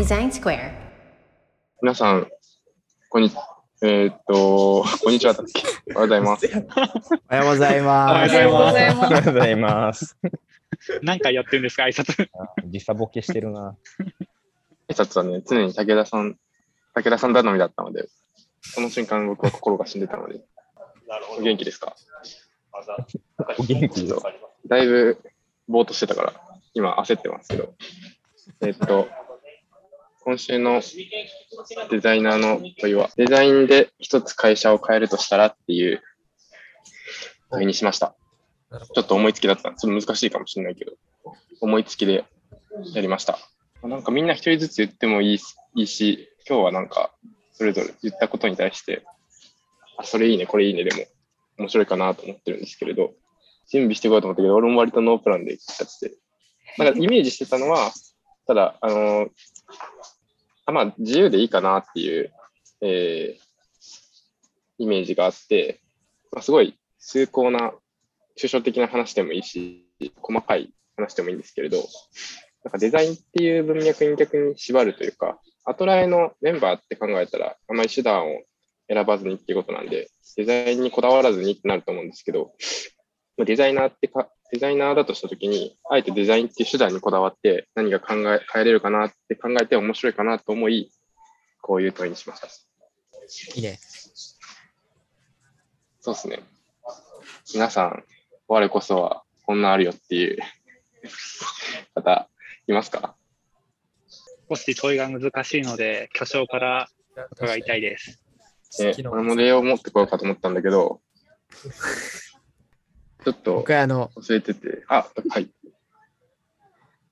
Design Square. 皆さん、こんにちえーっと、こんにちはおはようございます。おはようございおます。はようございます。おはようございます。何回やってるんですか、挨拶。時差ボケしてるな。挨拶はね、常に武田さん、武田さん頼みだったので、その瞬間僕は心が死んでたので、お元気ですか？お元気よ。だいぶぼーっとしてたから、今焦ってますけど、えーっと、今週のデザイナーの問いは、デザインで一つ会社を変えるとしたらっていう問いにしました。ちょっと思いつきだった。ちょっと難しいかもしれないけど、思いつきでやりました。なんかみんな一人ずつ言ってもいいしいいし、今日はなんかそれぞれ言ったことに対して、あ、それいいね、これいいね、でも面白いかなと思ってるんですけれど、準備していこうと思ったけど、俺も割とノープランでやってて、なんかイメージしてたのは、ただ、あのーあまあ自由でいいかなっていう、えーイメージがあって、まあ、すごい崇高な抽象的な話でもいいし、細かい話でもいいんですけれど、なんかデザインっていう文脈に逆に縛るというか、アトラエのメンバーって考えたら、あまり手段を選ばずにっていうことなんで、デザインにこだわらずにってなると思うんですけど、デザイナーってか、デザイナーだとしたときに、あえてデザインっていう手段にこだわって、何が考え、変えれるかなって考えて面白いかなと思い、こういう問いにしました。いいね。そうですね。皆さん、我こそはこんなあるよっていう方、いますか？少し問いが難しいので、巨匠から伺いたいです。ね、俺も例を持ってこようかと思ったんだけど、ちょっとあの、忘れてて、あ、はい。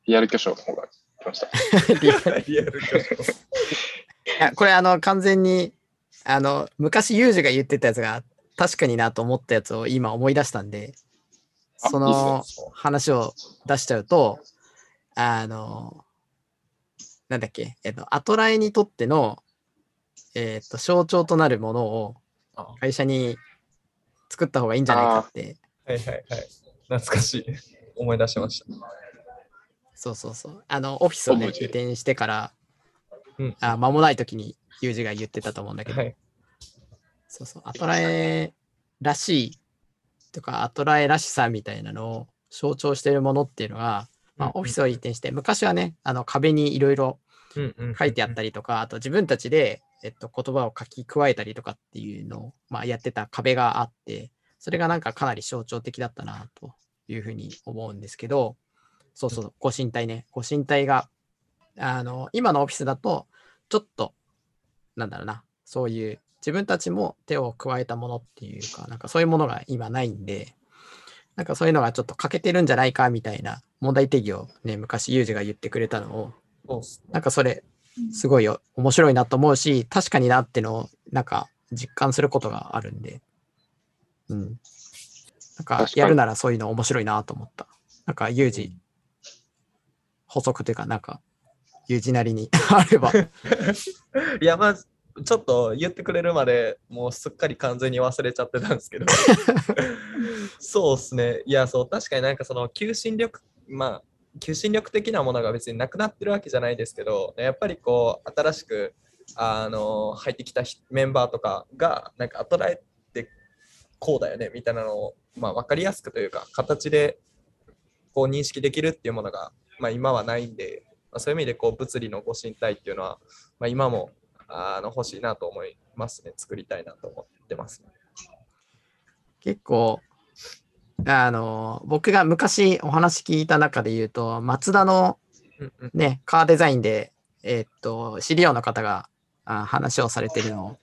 リアル巨匠の方が来ました。リアル巨匠。やこれあの、完全に、あの、昔ユージが言ってたやつが確かになと思ったやつを今思い出したんで、あその話を出しちゃうと、あの、なんだっけ、えっと、アトラエにとっての、えっと、象徴となるものをあ会社に作った方がいいんじゃないかって、はいはいはい。懐かしい。思い出しました。そうそうそう。あの、オフィスをね、移転してから、うんあ間もない時にユージが言ってたと思うんだけど、はい。そうそう、アトラエらしいとか、アトラエらしさみたいなのを象徴しているものっていうのが、まあ、オフィスを移転して、昔はね、あの壁にいろいろ書いてあったりとか、あと自分たちで、えっと、言葉を書き加えたりとかっていうのを、まあ、やってた壁があって、それがなんかかなり象徴的だったなというふうに思うんですけど、そうそう、ご神体ね、ご神体が、あの、今のオフィスだと、ちょっと、なんだろうな、そういう自分たちも手を加えたものっていうか、なんかそういうものが今ないんで、なんかそういうのがちょっと欠けてるんじゃないかみたいな問題定義をね、昔ユージが言ってくれたのを、なんかそれ、すごいよ面白いなと思うし、確かになってのを、なんか実感することがあるんで、うん。なんかやるならそういうの面白いなと思った。なんかユージ、補足というか、なんか、ユージなりに あれば。いや、まず、ちょっと言ってくれるまでもうすっかり完全に忘れちゃってたんですけど。そうですね。いや、そう、確かになんかその求心力、まあ、求心力的なものが別になくなってるわけじゃないですけど、やっぱりこう、新しく、あの、入ってきた人メンバーとかが、なんか、アトラエってこうだよね、みたいなのを、まあ、わかりやすくというか、形で、こう、認識できるっていうものが、まあ、今はないんで、まあ、そういう意味で、こう、物理のご身体っていうのは、まあ、今もあの欲しいなと思いますね。作りたいなと思ってます、ね。結構、あの、僕が昔お話聞いた中で言うと、松田のうんうんね、カーデザインで、えっと、資料の方があ話をされてるのを、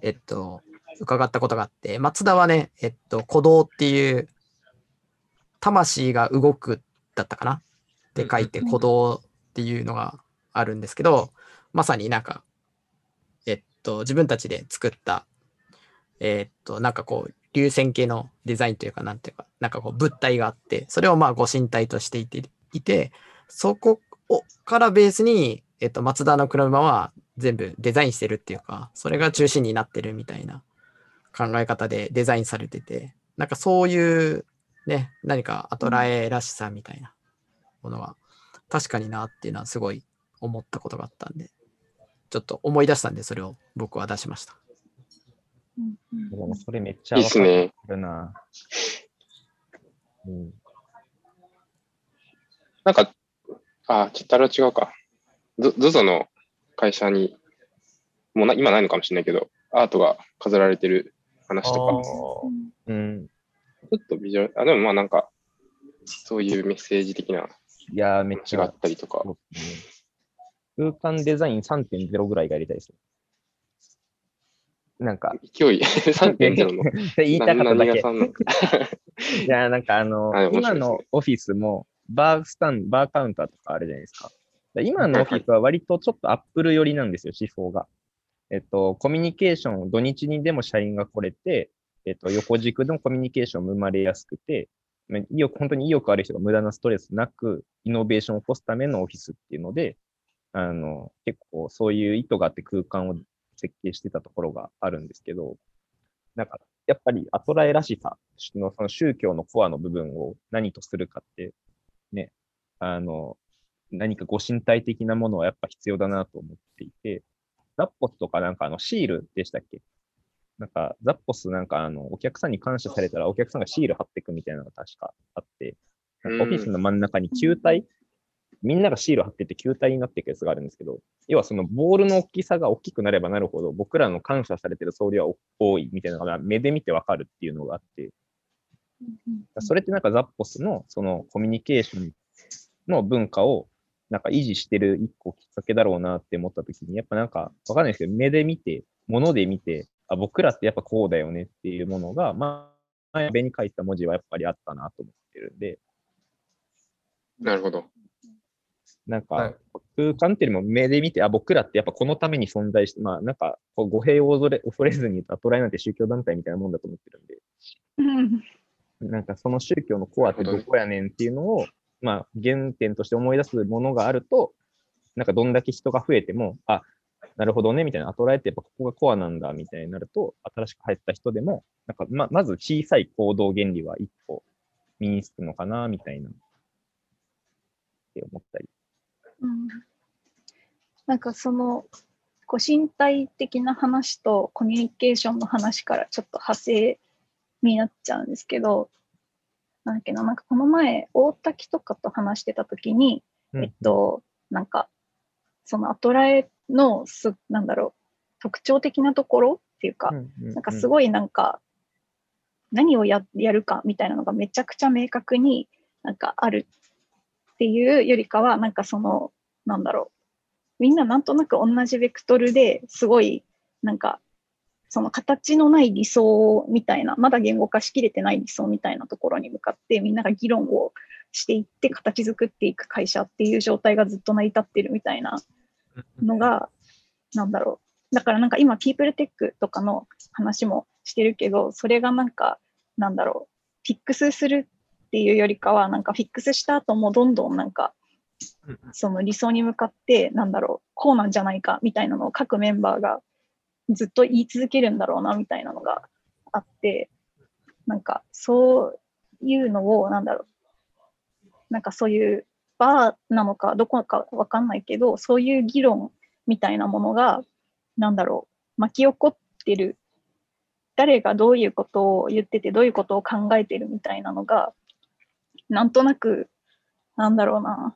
えっと、伺ったことがあって、松田はね、えっと、鼓動っていう、魂が動くだったかな？って書いて、鼓動っていうのがあるんですけど、まさになんか、えっと、自分たちで作った、えっと、なんかこう、流線形のデザインというか、なんていうか、なんかこう物体があって、それをまあご神体としていて、いてそこをからベースに、えっと、松田の車は全部デザインしてるっていうか、それが中心になってるみたいな考え方でデザインされてて、なんかそういうね、何かアトラエらしさみたいなものは確かになっていうのはすごい思ったことがあったんで、ちょっと思い出したんで、それを僕は出しました。うんそれめっちゃいいっすね。わかるな。うん。なんか、あ、ちょっとあれは違うか。ゾ ZOZO の会社に、もうな今ないのかもしれないけど、アートが飾られてる話とか、ちょうん。っとビジュアル、あ、でもまあなんか、そういうメッセージ的ないやー、めっちゃ話があったりとか、空間デザイン3.0ぐらいがやりたいです。なんか、勢い 3.0の 言いたかっただけ。いや、なんかあの、今のオフィスも、バースタン、バーカウンターとかあるじゃないですか。だ今のオフィスは割とちょっとアップル寄りなんですよ、手法が。えっと、コミュニケーション、土日にでも社員が来れて、えっと、横軸でもコミュニケーションも生まれやすくて、意欲、本当に意欲ある人が無駄なストレスなく、イノベーションを起こすためのオフィスっていうので、あの、結構そういう意図があって空間を設計してたところがあるんですけど、なんか、やっぱりアトラエらしさのその宗教のコアの部分を何とするかって、ね、あの、何かご身体的なものはやっぱ必要だなと思っていて、ザッポスとかなんかあのシールでしたっけ？なんか、ザッポスなんかあの、お客さんに感謝されたらお客さんがシール貼っていくみたいなのが確かあって、なんかオフィスの真ん中に球体、みんながシール貼ってて球体になっていくやつがあるんですけど、要はそのボールの大きさが大きくなればなるほど、僕らの感謝されてる総量は多いみたいなのが目で見てわかるっていうのがあって、それってなんかザッポスのそのコミュニケーションの文化をなんか維持してる一個きっかけだろうなって思った時に、やっぱなんかわかんないですけど、目で見て、物で見て、あ、僕らってやっぱこうだよねっていうものが、まあ、前に書いた文字はやっぱりあったなと思ってるんで、なるほど。なんはい。か、空間っていうよりも目で見て、あ、僕らってやっぱこのために存在して、まあなんか、こう語弊を恐れ恐れずにアトライなんて宗教団体みたいなもんだと思ってるんで、うん。なんかその宗教のコアってどこやねんっていうのを、まあ原点として思い出すものがあると、なんかどんだけ人が増えても、あ、なるほどね、みたいな、アトライってやっぱここがコアなんだ、みたいになると、新しく入った人でも、なんかままず小さい行動原理は一個身につくのかな、みたいな、って思ったり。うんなんかそのこう身体的な話とコミュニケーションの話からちょっと派生になっちゃうんですけど、なんだっけな、なんかこの前、大滝とかと話してた時に、えっと、なんか、そのアトラエのす、なんだろう、特徴的なところっていうか、ななんかすごいなんか、何をややるかみたいなのがめちゃくちゃ明確になんかあるっていうよりかは、なんかその、なんだろう、みんななんとなく同じベクトルですごい、なんか、その形のない理想みたいな、まだ言語化しきれてない理想みたいなところに向かって、みんなが議論をしていって、形作っていく会社っていう状態がずっと成り立ってるみたいなのが、なんだろう。だからなんか今、ピープルテックとかの話もしてるけど、それがなんか、なんだろう、フィックスするっていうよりかは、なんかフィックスした後もどんどんなんか、その理想に向かって、なんだろう、こうなんじゃないかみたいなのを各メンバーがずっと言い続けるんだろうなみたいなのがあって、なんかそういうのを、なんだろう、なんかそういうバーなのかどこかわかんないけど、そういう議論みたいなものが、なんだろう、巻き起こってる、誰がどういうことを言ってて、どういうことを考えてるみたいなのが、なんとなく、なんだろうな、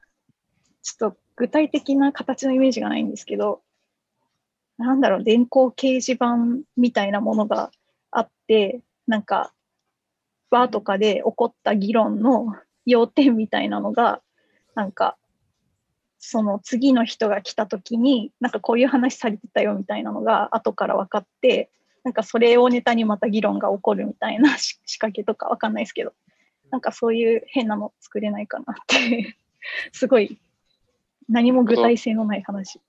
ちょっと具体的な形のイメージがないんですけど、なんだろう、電光掲示板みたいなものがあって、なんか、バーとかで起こった議論の 要点みたいなのが、なんか、その次の人が来た時に、なんかこういう話されてたよみたいなのが後から分かって、なんかそれをネタにまた議論が起こるみたいな 仕掛けとかわかんないですけど、なんかそういう変なの作れないかなって、すごい何も具体性のない話。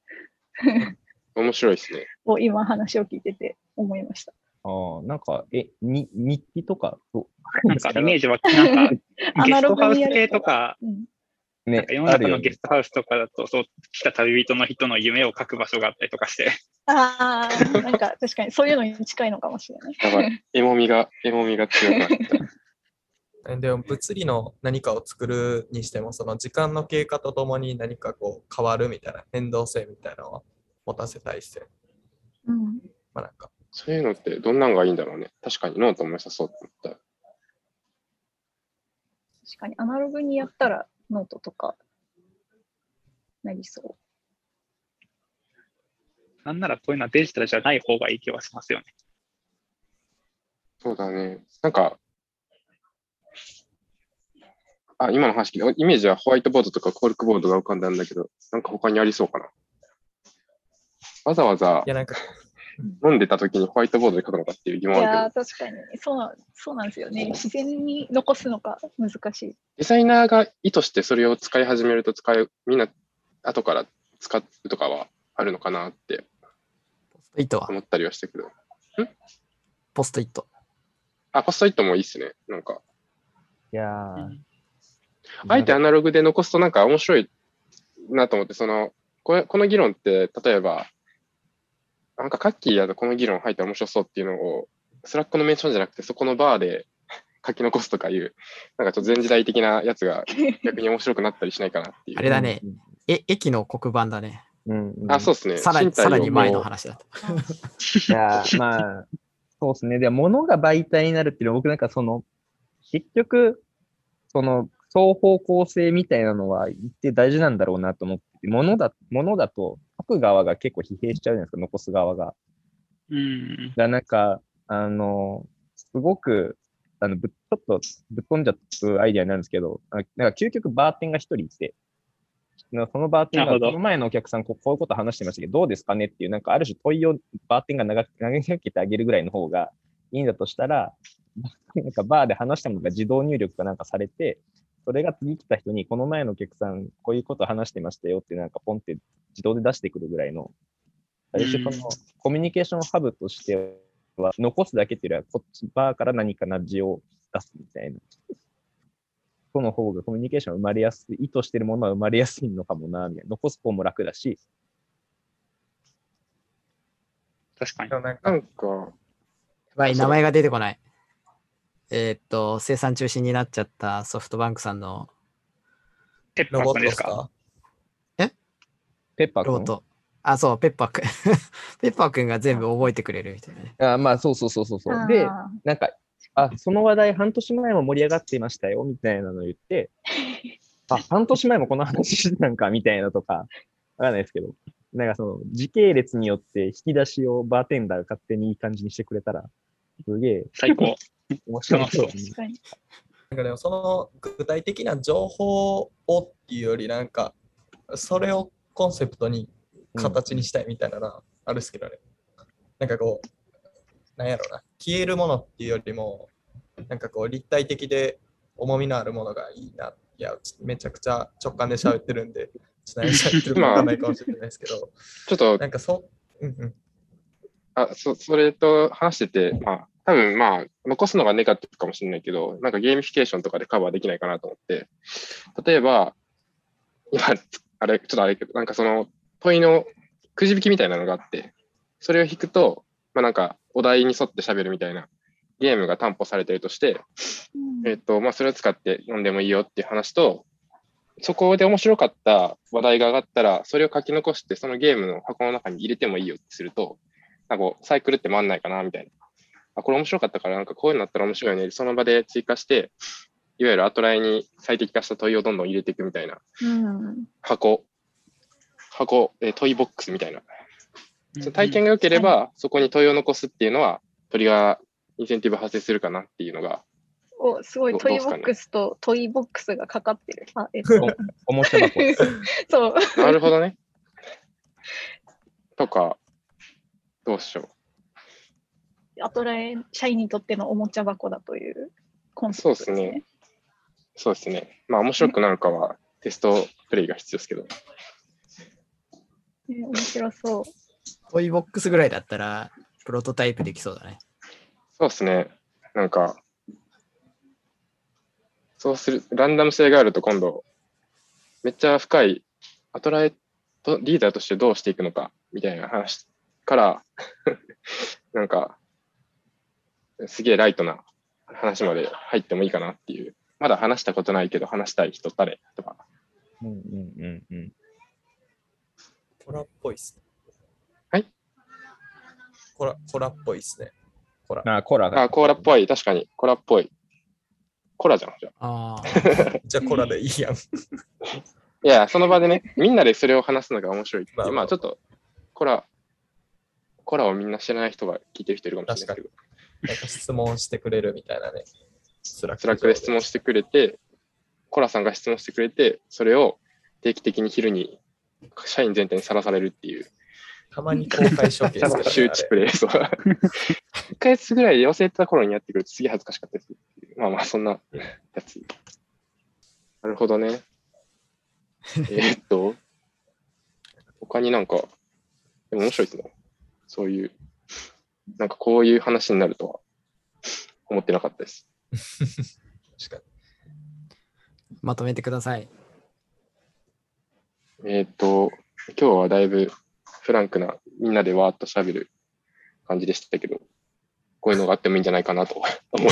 面白いですね。を今話を聞いてて思いました。ああ、なんか、え、に日記とか、どなんかイメージは、なんか、アナロゲストハウス系とか、うん、ね世のあるよね中のゲストハウスとかだと、そう来た旅人の人の夢を書く場所があったりとかして、ああ、なんか確かにそういうのに近いのかもしれない。やばい。エモみが、エモみが強くなった。えでも物理の何かを作るにしても、その時間の経過とともに何かこう変わるみたいな変動性みたいなのは？持たせたいっすよ。うん。まあなんか、そういうのってどんなのがいいんだろうね。確かにノートも良さそうって思った。確かにアナログにやったらノートとかなりそなんならこういうのはデジタルじゃない方がいい気はしますよね。そうだね。なんか、あ、今の話聞いて、イメージはホワイトボードとかコルクボードが浮かんだんだけど、なんか他にありそうかな。わざわざいやなんか、飲んでた時にホワイトボードで書くのかっていう疑う。い問あやー、確かに。そうなんそうなんですよね。自然に残すのが難しい。デザイナーが意図してそれを使い始めると使う、みんな後から使うとかはあるのかなってポストイットは？思ったりはしたけど。ポストイット。あ、ポストイットもいいっすね。なんか、いやーあえてアナログで残すとなんか面白いなと思って、その、これこの議論って、例えば、なんかカッキーやとこの議論入って面白そうっていうのを、スラックのメンションじゃなくて、そこのバーで 書き残すとかいう、なんかちょっと前時代的なやつが 逆に面白くなったりしないかなっていう。あれだね。え、駅の黒板だね。うんうんあ、そうですね。さらに、さらに前の話だと。いやー、まあ、そうですね。でも、物が媒体になるっていうのは、僕なんかその、結局、その、双方向性みたいなのは一定大事なんだろうなと思ってて、物だ、物だと書く側が結構疲弊しちゃうじゃないですか、残す側が。うん。だなんか、あの、すごく、あの、ぶちょっとぶっ飛んじゃうアイデアになるんですけど、あなんか究極バーテンが一人いて、そのバーテンが、なるほどこの前のお客さんこうこういうこと話してましたけど、どうですかねっていう、なんかある種問いをバーテンが投げかけてあげるぐらいの方がいいんだとしたら、なんかバーで話したものが自動入力かなんかされて、それが次来た人に、この前のお客さん、こういうこと話してましたよって、なんかポンって自動で出してくるぐらいの、ある種そのコミュニケーションハブとしては、残すだけっていうよりは、こっちバーから何かナッジを出すみたいな。その方がコミュニケーション生まれやすい、意図してるものは生まれやすいのかもな、みたいな。残す方も楽だし、確かにで。もなんかなんか、やばい、名前が出てこない。えーっと、生産中止になっちゃったソフトバンクさんのペッパロボットですか？ですかペッパー君ロボット。あ、そう、ペッパーくん。ペッパーくんが全部覚えてくれるみたいなね。あまあ、そうそうそうそうそう。で、あなんか、あ、その話題半年前も盛り上がっていましたよ、みたいなのを言って、あ、半年前もこの話してたんか、みたいなとか、わかんないですけど、なんかその、時系列によって引き出しをバーテンダーが勝手にいい感じにしてくれたら、すげえ最高。面白そう 確かに。なんかでもその具体的な情報をっていうよりなんかそれをコンセプトに形にしたいみたいなのはあるっすけどね。なんかこう、なんやろな、消えるものっていうよりも、なんかこう立体的で重みのあるものがいいな。いや、ちめちゃくちゃ直感で喋ってるんで、ちょっと何喋ってるか わかんないかもしれないですけど、ちょっとなんかそう、うんうん。あそそれと話してて、まあ、多分まあ、残すのがネガティブかもしれないけど、なんかゲーミフィケーションとかでカバーできないかなと思って、例えば、今、あれ、ちょっとあれけど、なんかその問いのくじ引きみたいなのがあって、それを引くと、まあなんかお題に沿って喋るみたいなゲームが担保されてるとして、うんえっと、まあそれを使って読んでもいいよっていう話と、そこで面白かった話題が上がったら、それを書き残して、そのゲームの箱の中に入れてもいいよってすると、なんかこうサイクルって回んないかな、みたいな。あ、これ面白かったから、なんかこういうのなったら面白いよね。その場で追加して、いわゆるアトライに最適化した問いをどんどん入れていくみたいなうん。箱、箱、えー問いボックスみたいな。その体験が良ければ、そこに問いを残すっていうのは、トリガー、インセンティブ発生するかなっていうのが、お、すごい、ど問いボックスと toy box がかかってる。あ、えっと、おもちゃ箱。そう。なるほどね。とか、どうしよアトラエ社員にとってのおもちゃ箱だというコンセプトですね。そうですう。そうですね。まあ面白くなるかはテストプレイが必要ですけど。ね面白そう。トイボックスぐらいだったら、プロトタイプできそうだね。そうですね。なんか、そうする、ランダム性があると今度、めっちゃ深い、アトラエとリーダーとしてどうしていくのか、みたいな話から、なんか、すげえライトな話まで入ってもいいかなっていう。まだ話したことないけど話したい人誰とか。うんうんうんうん。コラっぽいっすね。はい？コラ、コラっぽいっすね。コラ。あ、コラが。あ、コーラっぽい。確かに。コーラっぽい。コーラじゃん。じゃあああ。じゃあコラでいいやん。いや、その場でね、みんなでそれを話すのが面白い。まあまあちょっと、コラ、コラをみんな知らない人が聞いてる人いるかもしれないけど、なんか質問してくれるみたいなね。スラスラックで質問してくれて、コラさんが質問してくれて、それを定期的に昼に社員全体にさらされるっていう、たまに公開ショーケースとかで周知プレイ。そう1ヶ月ぐらいで忘れてた頃にやってくるとすげえ恥ずかしかったです。まあまあ、そんなやつ。なるほどね。えーっと、他になんか、でも面白いですね。そういう、なんかこういう話になるとは思ってなかったです。確 かまとめてください。えーっと、今日はだいぶフランクな、みんなでわーっと喋る感じでしたけど、こういうのがあってもいいんじゃないかなと思い、今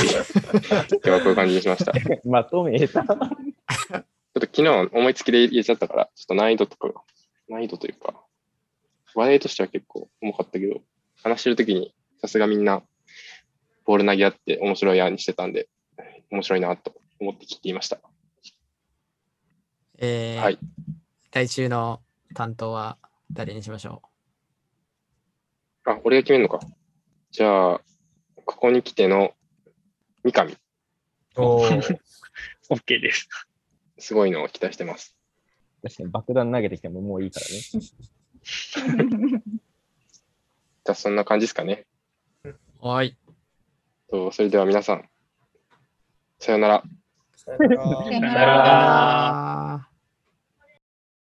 日はこういう感じにしました。ちょっまとめた。と昨日思いつきで入れちゃったから、ちょっと難易度とかが、難易度というか、話題としては結構重かったけど、話してるときにさすがみんなボール投げ合って面白い案にしてたんで、面白いなと思って聞いていました。えーはい来週の担当は誰にしましょあ、俺が決めるのか。じゃあ、ここに来ての三上、に。おー OK です。すごいのを期待してます。確かに爆弾投げてきてももういいからね。じゃあそんな感じですかね。うはい。とそれでは皆さん、さようなら。さよなら